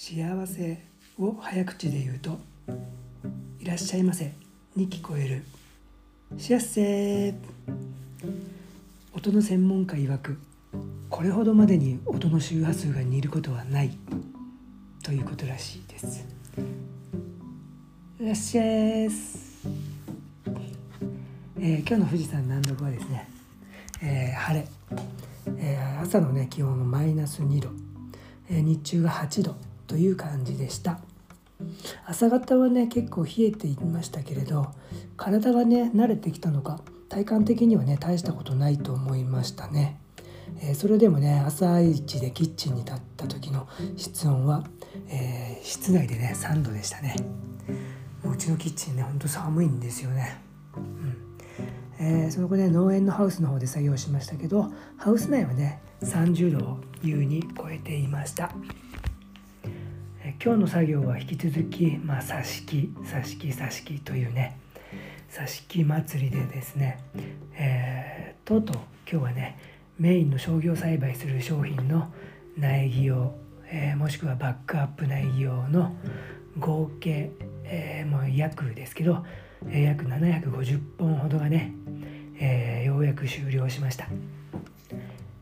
幸せを早口で言うといらっしゃいませに聞こえる。幸せ。音の専門家曰くこれほどまでに音の周波数が似ることはない。ということらしいです。いらっしゃいす、えー、今日の富士山南麓はですね、えー、晴れ、えー、朝のね気温がマイナス2度、え日中が8度。という感じでした。朝方はね結構冷えていましたけれど体がね慣れてきたのか体感的にはね大したことないと思いましたね、えー、それでもね朝一でキッチンに立った時の室温は、えー、室内でね3度でしたね。もううちのキッチンねほんと寒いんですよね。うん。えー、その後ね農園のハウスの方で作業しましたけどハウス内はね30度を優に超えていました。今日の作業は引き続き、まあ、挿し木挿し木挿し木というね挿し木祭りでですね、えー、とうとう今日はねメインの商業栽培する商品の苗木用、えー、もしくはバックアップ苗木用の合計、えー、もう約ですけど、えー、約750本ほどがね、えー、ようやく終了しました。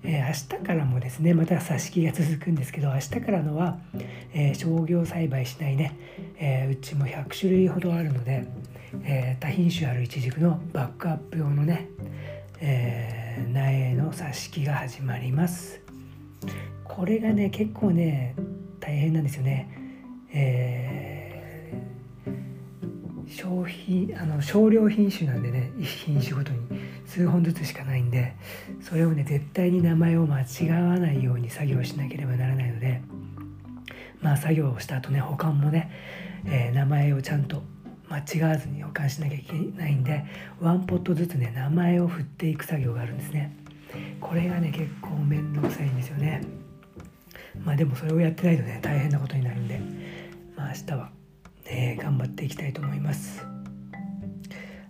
えー、明日からもですねまた挿し木が続くんですけど明日からのは、えー、商業栽培しないね、えー、うちも100種類ほどあるので、え多品種あるイチジクのバックアップ用のね、え苗の挿し木が始まります。これがね結構ね大変なんですよね、え消費あの少量品種なんでね1品種ごとに。数本ずつしかないんでそれをね絶対に名前を間違わないように作業しなければならないのでまあ作業をした後ね保管もね、えー、名前をちゃんと間違わずに保管しなきゃいけないんでワンポットずつね名前を振っていく作業があるんですね。これがね結構面倒くさいんですよね。まあでもそれをやってないとね大変なことになるんでまあ明日はね頑張っていきたいと思います。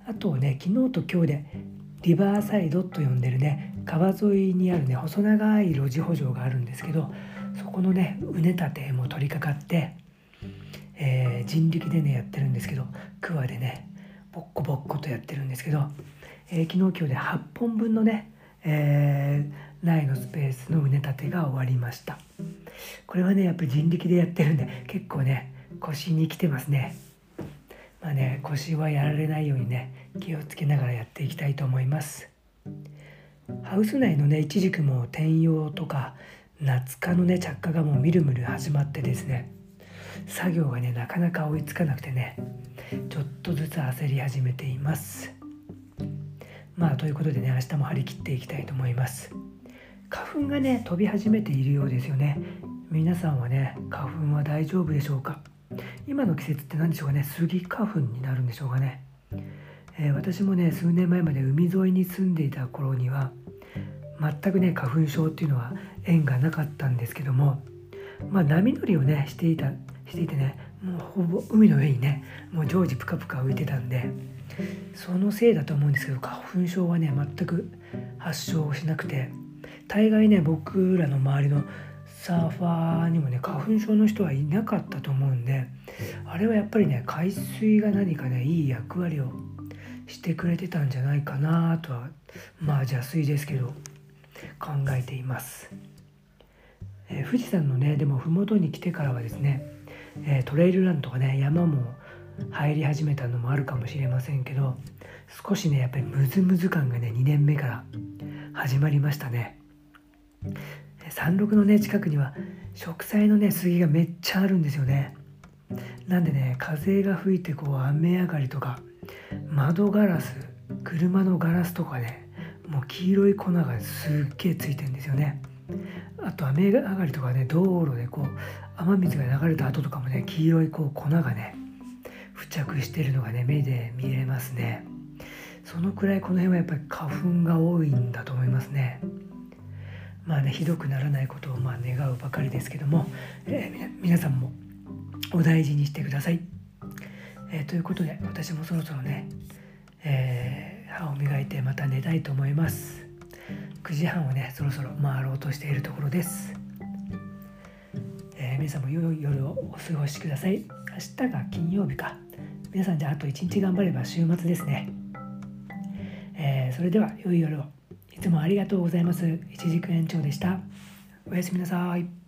あとね昨日と今日でリバーサイドと呼んでるね川沿いにあるね細長い路地補助があるんですけどそこのね畝立ても取り掛かって、えー、人力でねやってるんですけど桑でねボッコボッコとやってるんですけど、えー、昨日今日で8本分のね、えー、苗のスペースの畝立てが終わりました。これはねやっぱり人力でやってるんで結構ね腰に来てますね。まあね腰はやられないようにね気をつけながらやっていきたいと思います。ハウス内のねイチジクも転用とか夏科のね着火がもうみるみる始まってですね作業がねなかなか追いつかなくてねちょっとずつ焦り始めています。まあということでね明日も張り切っていきたいと思います。花粉がね飛び始めているようですよね。皆さんはね花粉は大丈夫でしょうか？今の季節って何でしょうかね？スギ花粉になるんでしょうかね、えー、私もね数年前まで海沿いに住んでいた頃には全くね花粉症っていうのは縁がなかったんですけどもまあ波乗りをねしていたしていてねもうほぼ海の上にねもう常時プカプカ浮いてたんでそのせいだと思うんですけど花粉症はね全く発症しなくて大概ね僕らの周りのサーファーにもね花粉症の人はいなかったと思うんであれはやっぱりね海水が何かねいい役割をしてくれてたんじゃないかなとはまあ邪推ですけど考えています、えー、富士山のねでも麓に来てからはですね、えー、トレイルランとかね山も入り始めたのもあるかもしれませんけど少しねやっぱりムズムズ感がね2年目から始まりましたね。山麓のね近くには植栽のね杉がめっちゃあるんですよね。なんでね風が吹いてこう雨上がりとか窓ガラス車のガラスとかねもう黄色い粉がすっげえついてるんですよね。あと雨上がりとかね道路でこう雨水が流れた後とかもね黄色いこう粉がね付着してるのがね目で見れますね。そのくらいこの辺はやっぱり花粉が多いんだと思いますね。まあねひどくならないことをまあ願うばかりですけども、えー、皆さんもお大事にしてください。えー、ということで私もそろそろね、えー、歯を磨いてまた寝たいと思います。9時半をねそろそろ回ろうとしているところです。え皆さんも良い夜をお過ごしください。明日が金曜日か。皆さんじゃああと一日頑張れば週末ですね、えー、それでは良い夜を。いつもありがとうございます。一軸延長でした。おやすみなさい。